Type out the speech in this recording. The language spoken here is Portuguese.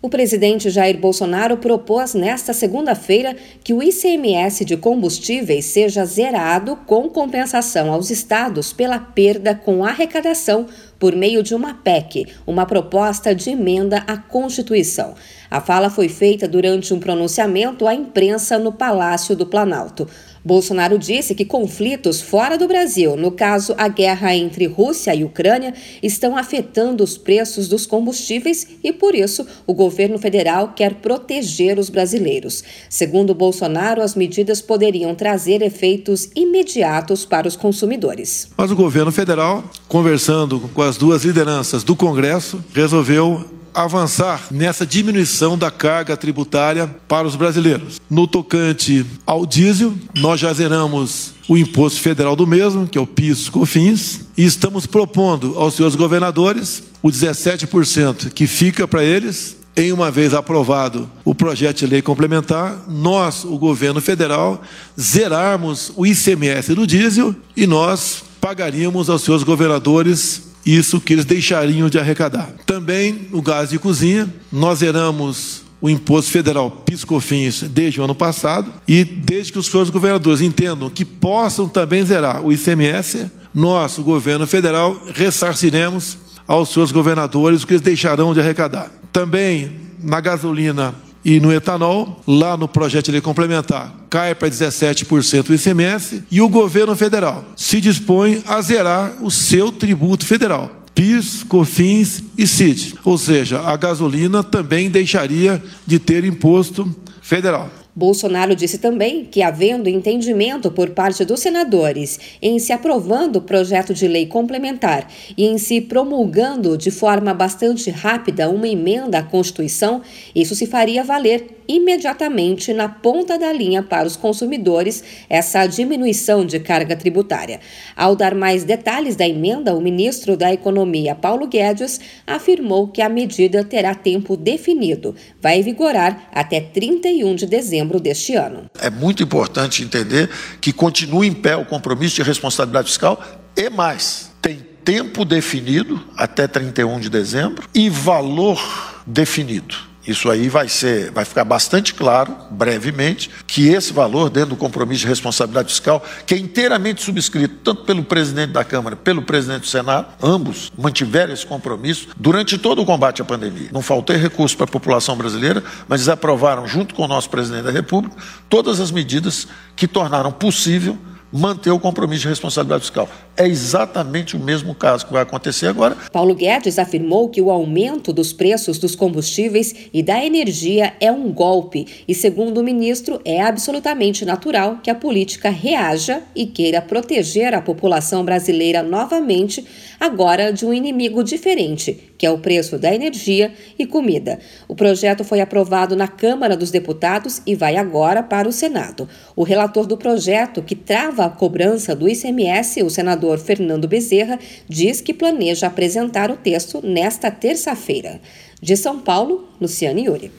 O presidente Jair Bolsonaro propôs nesta segunda-feira que o ICMS de combustíveis seja zerado com compensação aos estados pela perda com arrecadação por meio de uma PEC, uma proposta de emenda à Constituição. A fala foi feita durante um pronunciamento à imprensa no Palácio do Planalto. Bolsonaro disse que conflitos fora do Brasil, no caso a guerra entre Rússia e Ucrânia, estão afetando os preços dos combustíveis e, por isso, o governo federal quer proteger os brasileiros. Segundo Bolsonaro, as medidas poderiam trazer efeitos imediatos para os consumidores. Mas o governo federal, conversando com as duas lideranças do Congresso, resolveu avançar nessa diminuição da carga tributária para os brasileiros. No tocante ao diesel, nós já zeramos o imposto federal do mesmo, que é o PIS/COFINS, e estamos propondo aos seus governadores o 17% que fica para eles em uma vez aprovado o projeto de lei complementar, nós, o governo federal, zerarmos o ICMS do diesel e nós pagaríamos aos seus governadores isso que eles deixariam de arrecadar. Também o gás de cozinha, nós zeramos o imposto federal PIS/COFINS desde o ano passado e desde que os senhores governadores entendam que possam também zerar o ICMS, nós, governo federal, ressarciremos aos seus governadores o que eles deixarão de arrecadar. Também na gasolina e no etanol, lá no projeto de lei complementar, cai para 17% o ICMS e o governo federal se dispõe a zerar o seu tributo federal. PIS, COFINS e CID. Ou seja, a gasolina também deixaria de ter imposto federal. Bolsonaro disse também que, havendo entendimento por parte dos senadores em se aprovando o projeto de lei complementar e em se promulgando de forma bastante rápida uma emenda à Constituição, isso se faria valer imediatamente na ponta da linha para os consumidores essa diminuição de carga tributária. Ao dar mais detalhes da emenda, o ministro da Economia, Paulo Guedes, afirmou que a medida terá tempo definido, vai vigorar até 31 de dezembro deste ano. É muito importante entender que continua em pé o compromisso de responsabilidade fiscal e mais. Tem tempo definido até 31 de dezembro e valor definido. Isso aí vai ser, vai ficar bastante claro, brevemente, que esse valor, dentro do compromisso de responsabilidade fiscal, que é inteiramente subscrito tanto pelo presidente da Câmara, pelo presidente do Senado, ambos mantiveram esse compromisso durante todo o combate à pandemia. Não faltou recurso para a população brasileira, mas eles aprovaram, junto com o nosso presidente da República, todas as medidas que tornaram possível manter o compromisso de responsabilidade fiscal. É exatamente o mesmo caso que vai acontecer agora. Paulo Guedes afirmou que o aumento dos preços dos combustíveis e da energia é um golpe e, segundo o ministro, é absolutamente natural que a política reaja e queira proteger a população brasileira novamente, agora de um inimigo diferente, que é o preço da energia e comida. O projeto foi aprovado na Câmara dos Deputados e vai agora para o Senado. O relator do projeto, que trava a cobrança do ICMS, o senador Fernando Bezerra diz que planeja apresentar o texto nesta terça-feira. De São Paulo, Luciane Yuri.